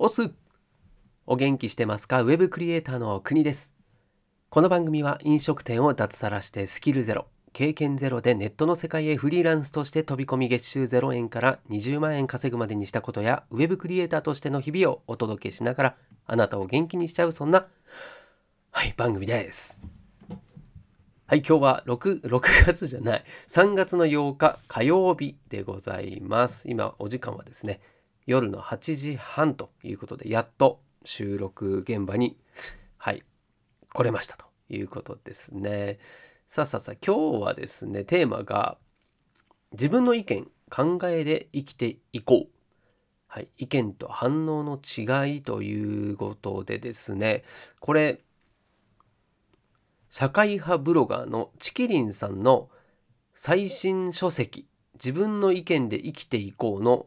オスお元気してますか？ウェブクリエイターの国です。この番組は飲食店を脱サラしてスキルゼロ経験ゼロでネットの世界へフリーランスとして飛び込み月収0円から20万円稼ぐまでにしたことやウェブクリエイターとしての日々をお届けしながらあなたを元気にしちゃうそんなはい番組です。はい今日は 6, 6月じゃない。3月の8日火曜日でございます。今お時間はですね夜の8時半ということでやっと収録現場にはい来れましたということですね。さあさあさあ今日はですねテーマが自分の意見考えで生きていこう。はい、意見と反応の違いということでですねこれ社会派ブロガーのチキリンさんの最新書籍「自分の意見で生きていこう」の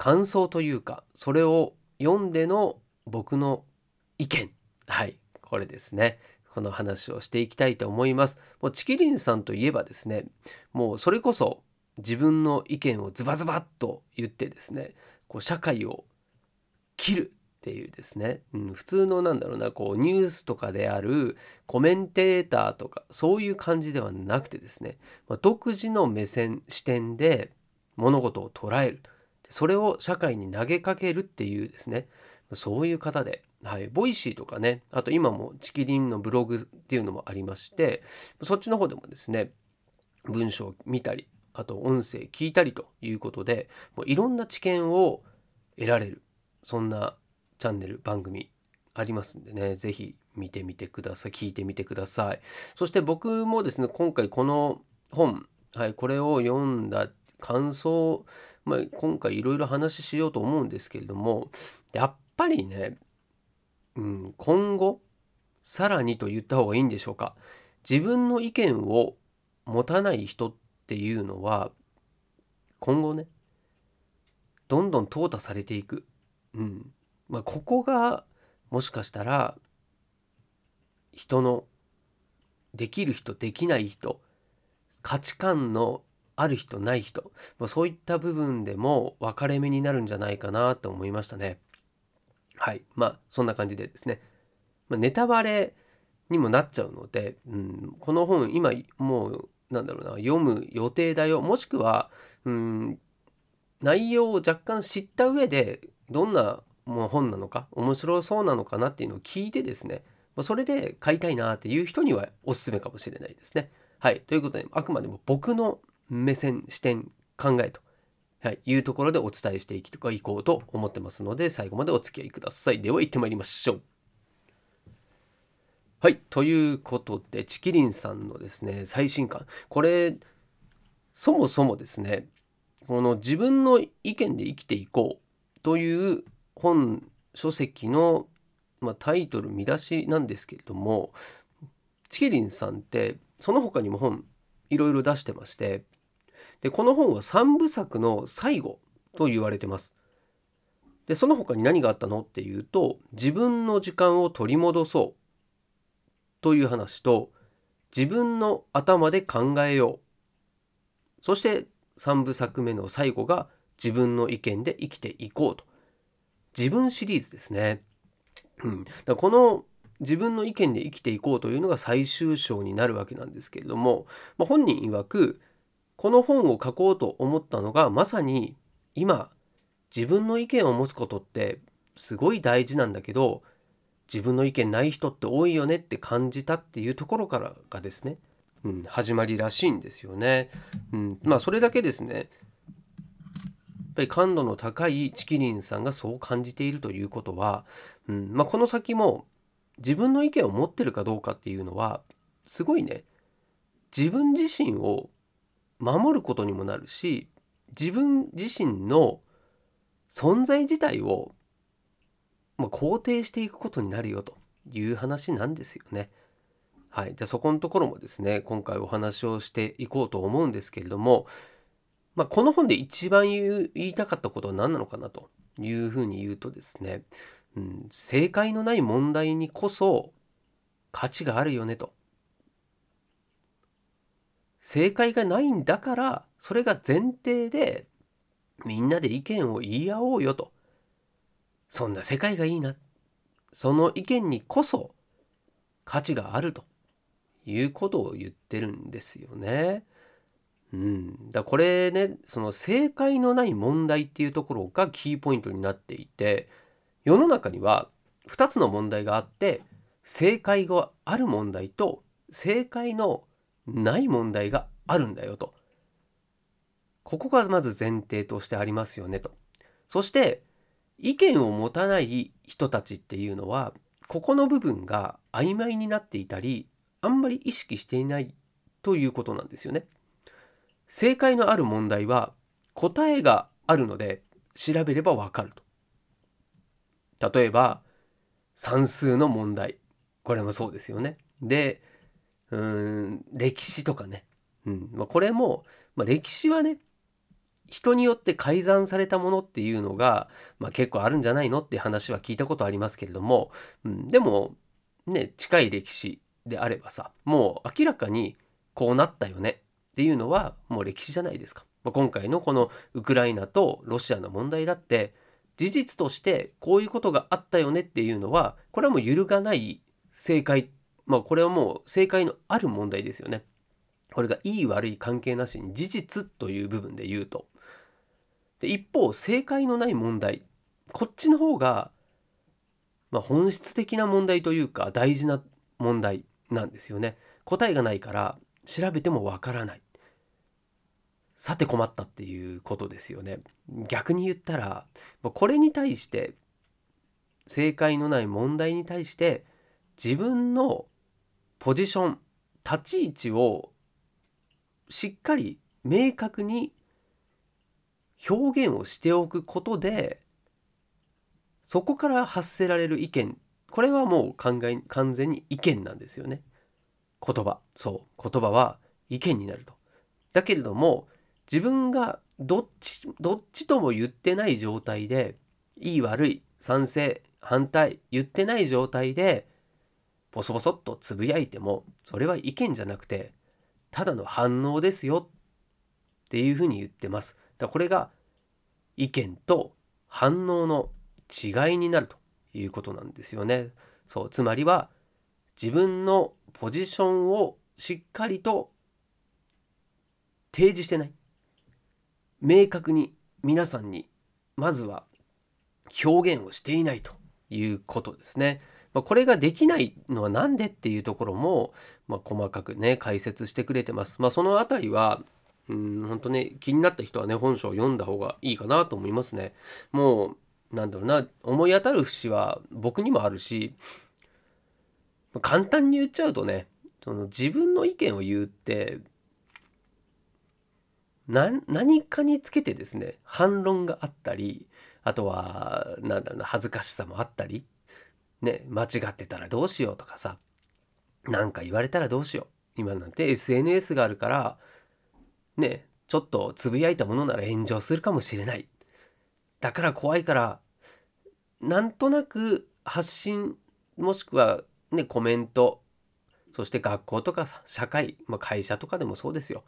感想というかそれを読んでの僕の意見。はい。これですね。この話をしていきたいと思います。もうチキリンさんといえばですねもうそれこそ自分の意見をズバズバッと言ってですねこう社会を切るっていうですね、うん、普通のなんだろうなこうニュースとかであるコメンテーターとかそういう感じではなくてですね、まあ、独自の目線視点で物事を捉えるそれを社会に投げかけるっていうですね。そういう方で。はい、 Voicy とかね。あと今もちきりんのブログっていうのもありましてそっちの方でもですね文章を見たりあと音声聞いたりということでもういろんな知見を得られるそんなチャンネル番組ありますんでね。是非見てみてください。聞いてみてください。そして僕もですね今回この本、はい、これを読んだ感想、まあ、今回いろいろ話しようと思うんですけれどもやっぱりねうん、今後さらにと言った方がいいんでしょうか。自分の意見を持たない人っていうのは今後ねどんどん淘汰されていく、うん。まあ、ここがもしかしたら人のできる人できない人価値観のある人ない人、まあ、そういった部分でも分かれ目になるんじゃないかなと思いましたね。はい。まあ、そんな感じでですね。まあ、ネタバレにもなっちゃうので、うん、この本、今、もう、なんだろうな、読む予定だよ。もしくは、うん、内容を若干知った上で、どんなもう本なのか、面白そうなのかなっていうのを聞いてですね、それで買いたいなっていう人にはおすすめかもしれないですね。はい。ということで、あくまでも僕の目線、視点、考えとはい、いうところでお伝えしていきいこうと思ってますので、最後までお付き合いください。では行ってまいりましょう。はい、ということで、チキリンさんのですね、最新刊。これ、そもそもですね、この自分の意見で生きていこうという本、書籍の、まあ、タイトル、見出しなんですけれども、チキリンさんって、その他にも本、いろいろ出してまして、でこの本は3部作の最後と言われてます。でその他に何があったのっていうと自分の時間を取り戻そうという話と自分の頭で考えようそして3部作目の最後が自分の意見で生きていこうと自分シリーズですね。うん、だこの自分の意見で生きていこうというのが最終章になるわけなんですけれども、まあ、本人曰くこの本を書こうと思ったのがまさに今自分の意見を持つことってすごい大事なんだけど自分の意見ない人って多いよねって感じたっていうところからがですね、うん、始まりらしいんですよね。うん、まあそれだけですねやっぱり感度の高いチキリンさんがそう感じているということは、うんまあ、この先も自分の意見を持ってるかどうかっていうのはすごいね自分自身を守ることにもなるし自分自身の存在自体を、まあ、肯定していくことになるよという話なんですよね。はい、じゃあそこのところもですね今回お話をしていこうと思うんですけれども、まあ、この本で一番言いたかったことは何なのかなというふうに言うとですね、うん、正解のない問題にこそ価値があるよねと。正解がないんだからそれが前提でみんなで意見を言い合おうよと。そんな世界がいいな。その意見にこそ価値があると。いうことを言ってるんですよね。うん、だこれねその正解のない問題っていうところがキーポイントになっていて世の中には2つの問題があって正解がある問題と正解のない問題があるんだよと。ここがまず前提としてありますよねと。そして意見を持たない人たちっていうのはここの部分が曖昧になっていたりあんまり意識していないということなんですよね。正解のある問題は答えがあるので調べればわかると。例えば算数の問題これもそうですよね。でうん歴史とかね、うん。まあ、これも、まあ、歴史はね人によって改ざんされたものっていうのが、まあ、結構あるんじゃないのって話は聞いたことありますけれども、うん、でもね近い歴史であればさもう明らかにこうなったよねっていうのはもう歴史じゃないですか。まあ、今回のこのウクライナとロシアの問題だって事実としてこういうことがあったよねっていうのはこれはもう揺るがない正解まあこれはもう正解のある問題ですよね。これがいい悪い関係なしに事実という部分で言うと。で一方正解のない問題こっちの方が、まあ、本質的な問題というか大事な問題なんですよね。答えがないから調べてもわからない。さて困ったっていうことですよね。逆に言ったらこれに対して正解のない問題に対して自分のポジション立ち位置をしっかり明確に表現をしておくことでそこから発せられる意見。これはもう考え完全に意見なんですよね。言葉。そう。言葉は意見になると。だけれども自分がどっちどっちとも言ってない状態でいい悪い賛成反対言ってない状態でボソボソっとつぶやいてもそれは意見じゃなくてただの反応ですよっていうふうに言ってます。だこれが意見と反応の違いになるということなんですよね。そうつまりは自分のポジションをしっかりと提示してない明確に皆さんにまずは表現をしていないということですね。まあ、これができないのは何でっていうところも、まあ、細かくね解説してくれてます。まあ、その辺りはうん本当ね気になった人はね本書を読んだ方がいいかなと思いますね。もうなんだろうな思い当たる節は僕にもあるし簡単に言っちゃうとねその自分の意見を言うって何かにつけてですね反論があったりあとはなんだろうな恥ずかしさもあったりね間違ってたらどうしようとかさ何か言われたらどうしよう。今なんて SNS があるからねちょっとつぶやいたものなら炎上するかもしれない。だから怖いからなんとなく発信もしくはねコメントそして学校とかさ社会、まあ、会社とかでもそうですよ。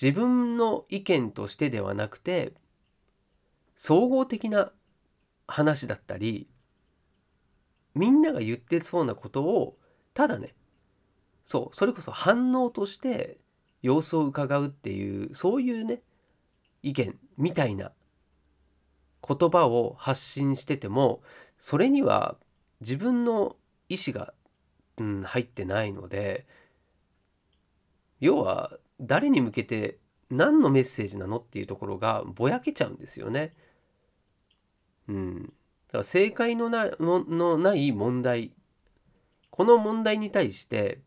自分の意見としてではなくて総合的な話だったりみんなが言ってそうなことをただねそうそれこそ反応として様子を伺うっていうそういうね意見みたいな言葉を発信しててもそれには自分の意思が、うん、入ってないので要は誰に向けて何のメッセージなのっていうところがぼやけちゃうんですよね。うん、から正解のなのない問題。この問題に対して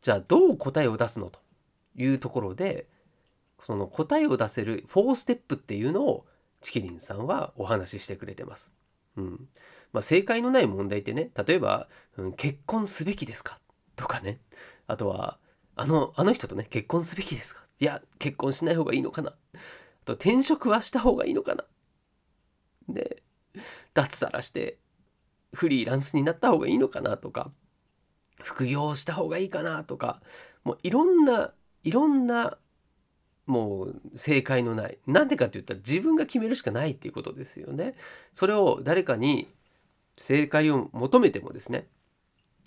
じゃあどう答えを出すのというところでその答えを出せる4ステップっていうのをチキリンさんはお話ししてくれてます。うん。まあ、正解のない問題ってね例えば、うん、結婚すべきですか？とかね。あとはあのあの人とね結婚すべきですか？いや結婚しない方がいいのかな？あと転職はした方がいいのかな？で 脱サラしてフリーランスになった方がいいのかなとか副業した方がいいかなとかもういろんないろんなもう正解のないなんでかって言ったら自分が決めるしかないっていうことですよねそれを誰かに正解を求めてもですね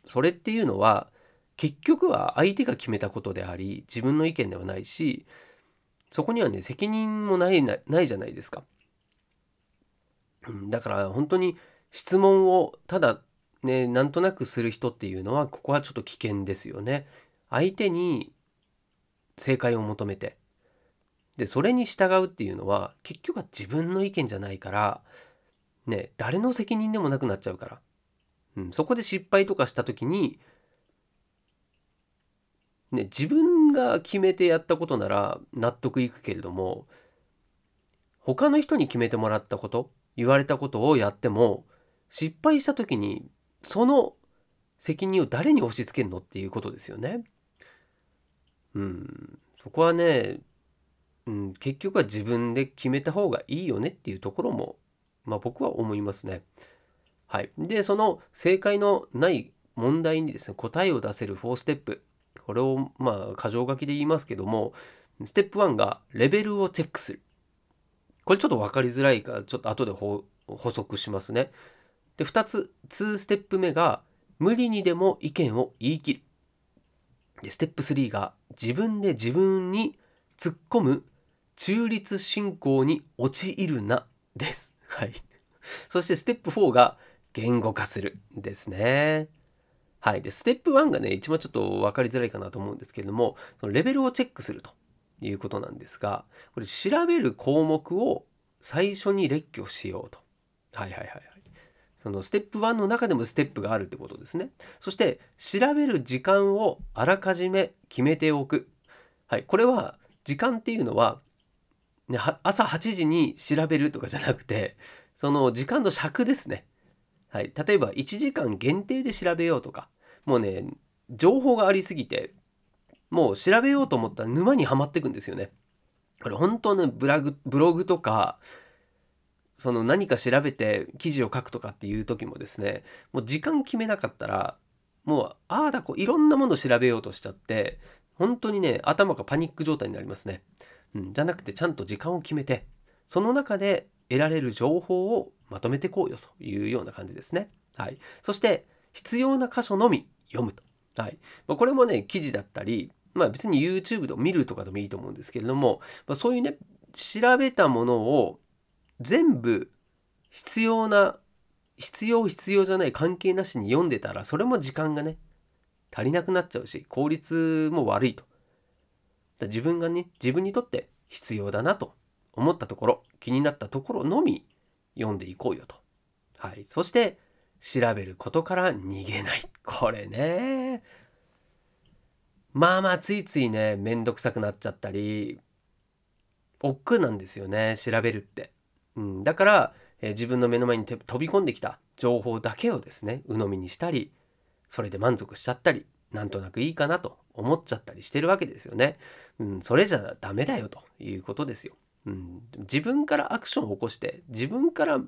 それっていうのは結局は相手が決めたことであり自分の意見ではないしそこにはね責任もないないじゃないですか。だから本当に質問をただねなんとなくする人っていうのはここはちょっと危険ですよね。相手に正解を求めて。でそれに従うっていうのは結局は自分の意見じゃないからね誰の責任でもなくなっちゃうから、うん、そこで失敗とかした時にね自分が決めてやったことなら納得いくけれども他の人に決めてもらったこと言われたことをやっても失敗した時にその責任を誰に押し付けるのっていうことですよね。うん、そこはね、うん、結局は自分で決めた方がいいよねっていうところも、まあ、僕は思いますね。はい、でその正解のない問題にですね答えを出せる4ステップこれをまあ箇条書きで言いますけどもステップ1がレベルをチェックするこれちょっと分かりづらいからちょっと後で補足しますねで2つ2ステップ目が無理にでも意見を言い切るでステップ3が自分で自分に突っ込む中立信仰に陥るなです。はい。そしてステップ4が言語化するですね。はい。で、ステップ1がね、一番ちょっと分かりづらいかなと思うんですけれども、レベルをチェックするということなんですが、これ調べる項目を最初に列挙しようと。はいはいはいはい。そのステップ1の中でもステップがあるってことですね。そして調べる時間をあらかじめ決めておく。はい、これは時間っていうのは、ね、朝8時に調べるとかじゃなくてその時間の尺ですね。はい、例えば1時間限定で調べようとかもうね情報がありすぎてもう調べようと思ったら沼にはまってくんですよね。これ本当のブラグブログとかその何か調べて記事を書くとかっていう時もですねもう時間決めなかったらもうああだこういろんなものを調べようとしちゃって本当にね頭がパニック状態になりますね、うん、じゃなくてちゃんと時間を決めてその中で得られる情報をまとめてこうよというような感じですね。はい。そして必要な箇所のみ読むと。はい。ま、これもね記事だったりまあ別に YouTube で見るとかでもいいと思うんですけれども、まあ、そういうね調べたものを全部必要な必要必要じゃない関係なしに読んでたらそれも時間がね足りなくなっちゃうし効率も悪いと。だ自分がね自分にとって必要だなと思ったところ気になったところのみ読んでいこうよと。はい。そして調べることから逃げない。これね。まあまあついついねめんどくさくなっちゃったり億劫なんですよね調べるってうん、だから、えー、自分の目の前に飛び込んできた情報だけをですね鵜呑みにしたりそれで満足しちゃったりなんとなくいいかなと思っちゃったりしてるわけですよね。うん、それじゃダメだよということですよ。うん、自分からアクションを起こして自分から、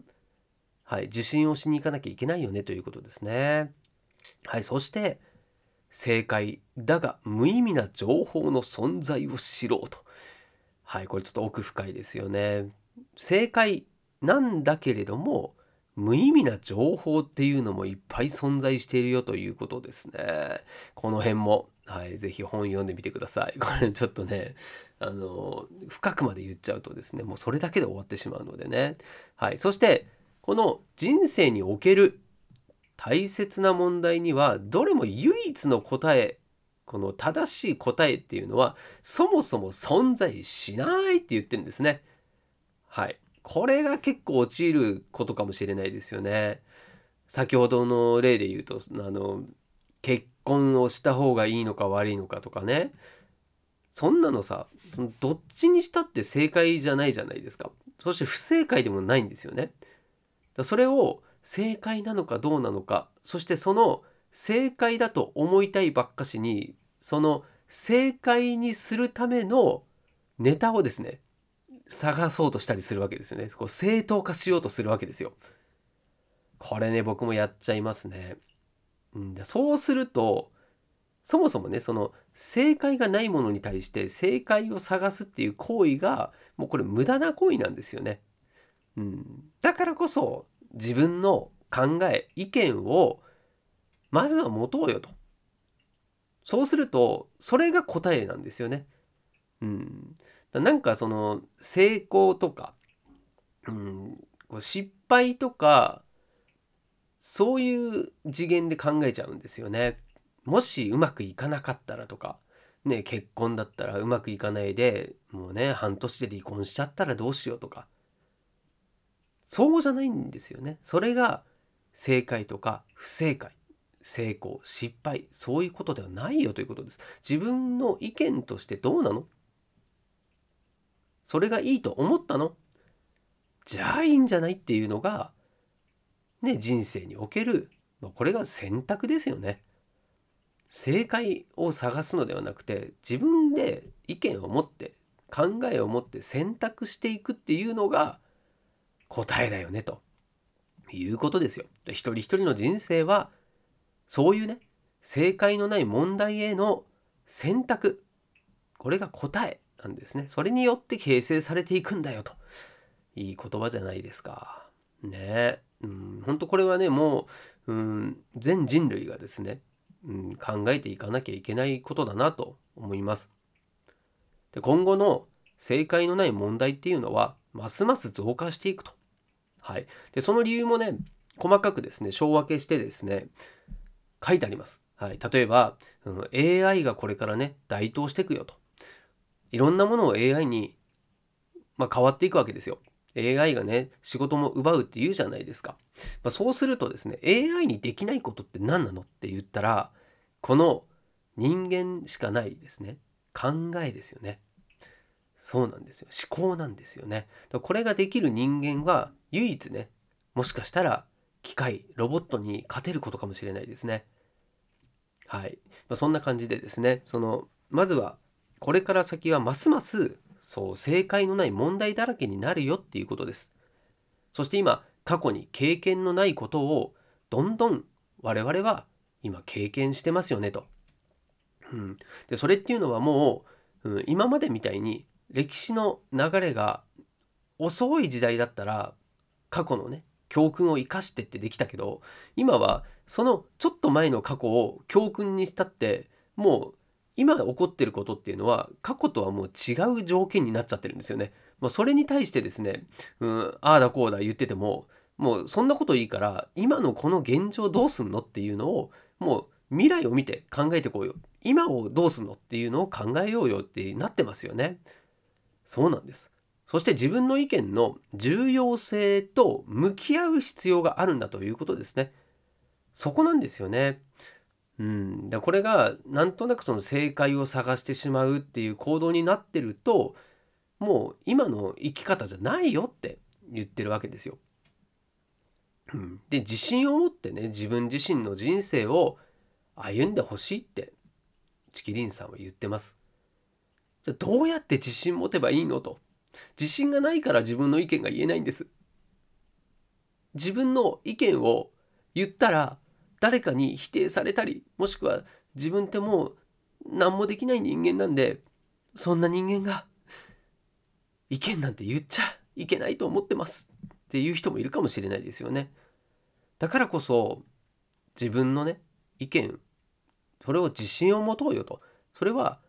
はい、受信をしに行かなきゃいけないよねということですね。はい、そして正解だが無意味な情報の存在を知ろうと。はい、これちょっと奥深いですよね。正解なんだけれども無意味な情報っていうのもいっぱい存在しているよということですね。この辺も、はい、ぜひ本読んでみてください。これちょっとね、あの、深くまで言っちゃうとですね、もうそれだけで終わってしまうのでね。はい。そして、この人生における大切な問題には、どれも唯一の答え、この正しい答えっていうのは、そもそも存在しないって言ってるんですね。はい。これが結構陥ることかもしれないですよね。先ほどの例で言うと、あの、結婚をした方がいいのか悪いのかとかね。そんなのさ、どっちにしたって正解じゃないじゃないですか。そして不正解でもないんですよね。それを正解なのかどうなのか、そしてその正解だと思いたいばっかしに、その正解にするためのネタをですね、探そうとしたりするわけですよね。こう正当化しようとするわけですよ。これね、僕もやっちゃいますね。うん、そうすると、そもそもねその正解がないものに対して正解を探すっていう行為がもうこれ無駄な行為なんですよね。うん、だからこそ自分の考え意見をまずは持とうよと。そうするとそれが答えなんですよね。うん、なんかその成功とか、うん、失敗とかそういう次元で考えちゃうんですよね。もしうまくいかなかったらとか、ね、結婚だったらうまくいかないでもうね半年で離婚しちゃったらどうしようとかそうじゃないんですよね。それが正解とか不正解成功失敗そういうことではないよということです。自分の意見としてどうなの？それがいいと思ったの？じゃあいいんじゃないっていうのがね人生におけるこれが選択ですよね。正解を探すのではなくて自分で意見を持って考えを持って選択していくっていうのが答えだよねということですよ。一人一人の人生はそういうね正解のない問題への選択これが答えなんですね。それによって形成されていくんだよといい言葉じゃないですか。ねえうん、本当これはねもう、うん、全人類がですね、うん、考えていかなきゃいけないことだなと思います。で今後の正解のない問題っていうのはますます増加していくと。はい、でその理由もね細かくですね小分けしてですね書いてあります。はい、例えば、うん、AI がこれからね台頭していくよと。いろんなものを AI に、まあ、変わっていくわけですよ。AI がね仕事も奪うって言うじゃないですか。まあ、そうするとですね AI にできないことって何なのって言ったらこの人間しかないですね考えですよね。そうなんですよ思考なんですよね。これができる人間は唯一ねもしかしたら機械ロボットに勝てることかもしれないですね。はい、まあ、そんな感じでですねそのまずはこれから先はますますそう正解のない問題だらけになるよっていうことです。そして今過去に経験のないことをどんどん我々は今経験してますよねと。うん、でそれっていうのはもう、うん、今までみたいに歴史の流れが遅い時代だったら過去のね教訓を生かしてってできたけど今はそのちょっと前の過去を教訓にしたってもう今起こってることっていうのは過去とはもう違う条件になっちゃってるんですよね。まあ、それに対してですね、うん、ああだこうだ言っててももうそんなこといいから今のこの現状どうすんのっていうのをもう未来を見て考えてこうよ今をどうすんのっていうのを考えようよってなってますよね。そうなんです。そして自分の意見の重要性と向き合う必要があるんだということですね。そこなんですよね。うん、だこれがなんとなくその正解を探してしまうっていう行動になってるともう今の生き方じゃないよって言ってるわけですよ。うん、で自信を持ってね自分自身の人生を歩んでほしいってチキリンさんは言ってます。じゃあどうやって自信持てばいいのと。自信がないから自分の意見が言えないんです。自分の意見を言ったら誰かに否定されたりもしくは自分ってもう何もできない人間なんでそんな人間が意見なんて言っちゃいけないと思ってますっていう人もいるかもしれないですよね。だからこそ自分のね意見それを自信を持とうよとそれは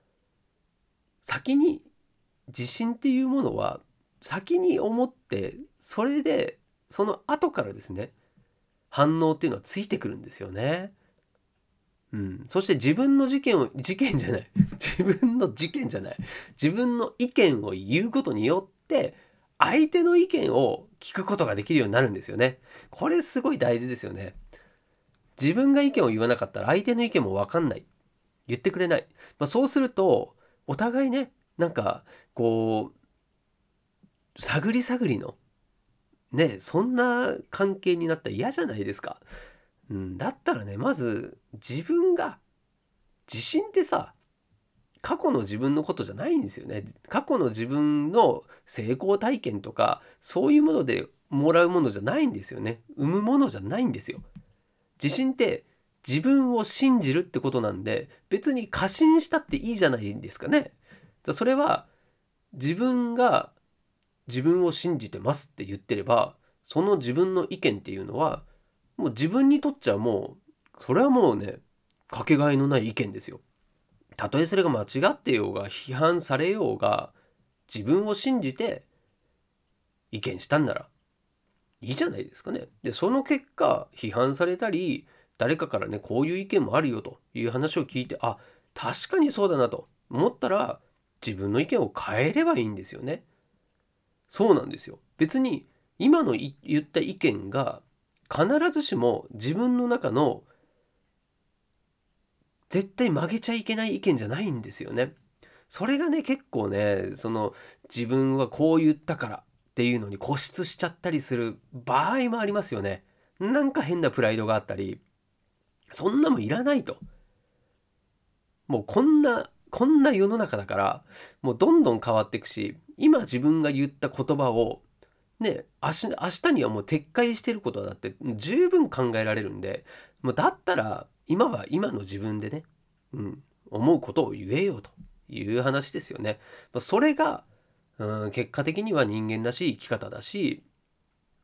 先に自信っていうものは先に思ってそれでその後からですね反応っていうのはついてくるんですよね。うん、そして自分の事件を事件じゃない 自分の事件じゃない自分の意見を言うことによって相手の意見を聞くことができるようになるんですよね。これすごい大事ですよね。自分が意見を言わなかったら相手の意見も分かんない。言ってくれない。まあ、そうするとお互いねなんかこう探り探りのねそんな関係になったら嫌じゃないですか。うん、だったらねまず自分が自信ってさ過去の自分のことじゃないんですよね。過去の自分の成功体験とかそういうものでもらうものじゃないんですよね。生むものじゃないんですよ。自信って自分を信じるってことなんで別に過信したっていいじゃないですかね。それは自分が自分を信じてますって言ってればその自分の意見っていうのはもう自分にとっちゃもうそれはもうねかけがえのない意見ですよ。たとえそれが間違ってようが批判されようが自分を信じて意見したんならいいじゃないですかね。でその結果批判されたり誰かからねこういう意見もあるよという話を聞いてあ確かにそうだなと思ったら自分の意見を変えればいいんですよね。そうなんですよ。別に今の言った意見が必ずしも自分の中の絶対曲げちゃいけない意見じゃないんですよね。それがね結構ねその自分はこう言ったからっていうのに固執しちゃったりする場合もありますよね。なんか変なプライドがあったりそんなもいらないと。もうこんなこんな世の中だからもうどんどん変わっていくし今自分が言った言葉をね明日明日にはもう撤回してることだって十分考えられるんでもうだったら今は今の自分でね、うん、思うことを言えよという話ですよね。それが、うん、結果的には人間らしい生き方だし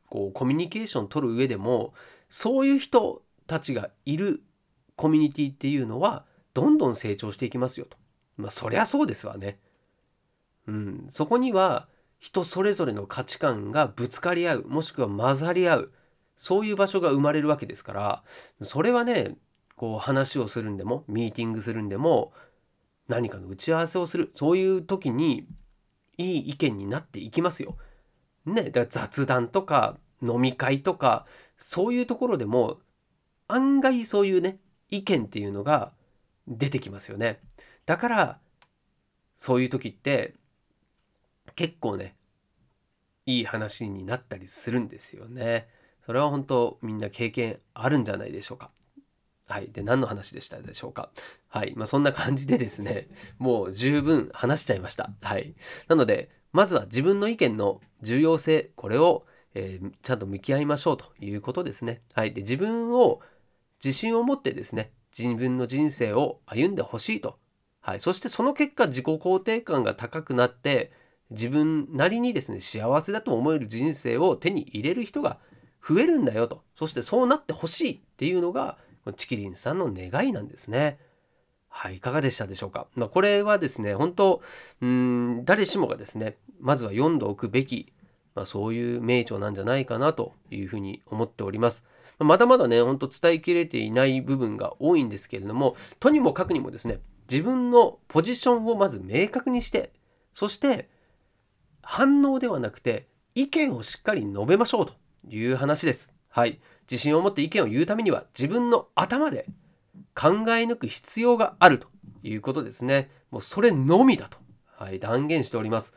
こうコミュニケーション取る上でもそういう人たちがいるコミュニティっていうのはどんどん成長していきますよと。まあそりゃそうですわね。うん、そこには人それぞれの価値観がぶつかり合うもしくは混ざり合うそういう場所が生まれるわけですからそれはねこう話をするんでもミーティングするんでも何かの打ち合わせをするそういう時にいい意見になっていきますよ。ね、だから雑談とか飲み会とかそういうところでも案外そういうね意見っていうのが出てきますよね。だからそういう時って結構ねいい話になったりするんですよね。それは本当みんな経験あるんじゃないでしょうか。はい。で、何の話でしたでしょうか。はい。まあ、そんな感じでですね、もう十分話しちゃいました。はい。なので、まずは自分の意見の重要性、これを、えー、ちゃんと向き合いましょうということですね。はい。で、自分を自信を持ってですね、自分の人生を歩んでほしいと。はい。そしてその結果、自己肯定感が高くなって、自分なりにですね幸せだと思える人生を手に入れる人が増えるんだよとそしてそうなってほしいっていうのがチキリンさんの願いなんですね。はい、いかがでしたでしょうか？まあ、これはですね、本当うん誰しもがですね、まずは読んでおくべき、まあ、そういう名著なんじゃないかなというふうに思っております。まだまだね、ほんと伝えきれていない部分が多いんですけれども、とにもかくにもですね、自分のポジションをまず明確にして、そして反応ではなくて意見をしっかり述べましょうという話です。はい。自信を持って意見を言うためには自分の頭で考え抜く必要があるということですね。もうそれのみだと、はい、断言しております。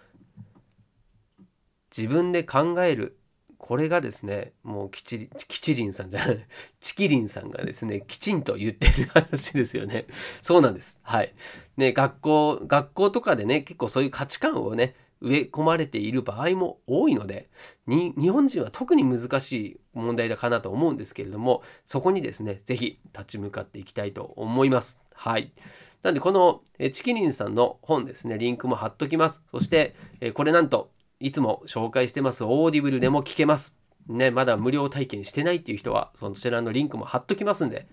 自分で考える。これがですね、もうきちり、きちりんさんじゃない、チキリンさんがですね、きちんと言ってる話ですよね。そうなんです。はい。ね、学校、学校とかでね、結構そういう価値観をね、植え込まれている場合も多いので日本人は特に難しい問題だかなと思うんですけれどもそこにですね是非立ち向かっていきたいと思います。はいなんでこのちきりんさんの本ですねリンクも貼っときますそしてこれなんといつも紹介してます Audible でも聞けますねまだ無料体験してないっていう人はそちらのリンクも貼っときますんで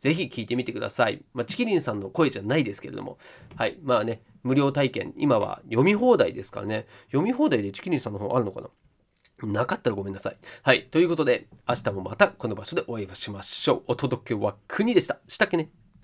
ぜひ聞いてみてください。まあ、ちきりんさんの声じゃないですけれども、はい。まあね、無料体験、今は読み放題ですからね、読み放題でちきりんさんの本あるのかな？なかったらごめんなさい。はい。ということで、明日もまたこの場所でお会いしましょう。お届けは国でした。したっけね？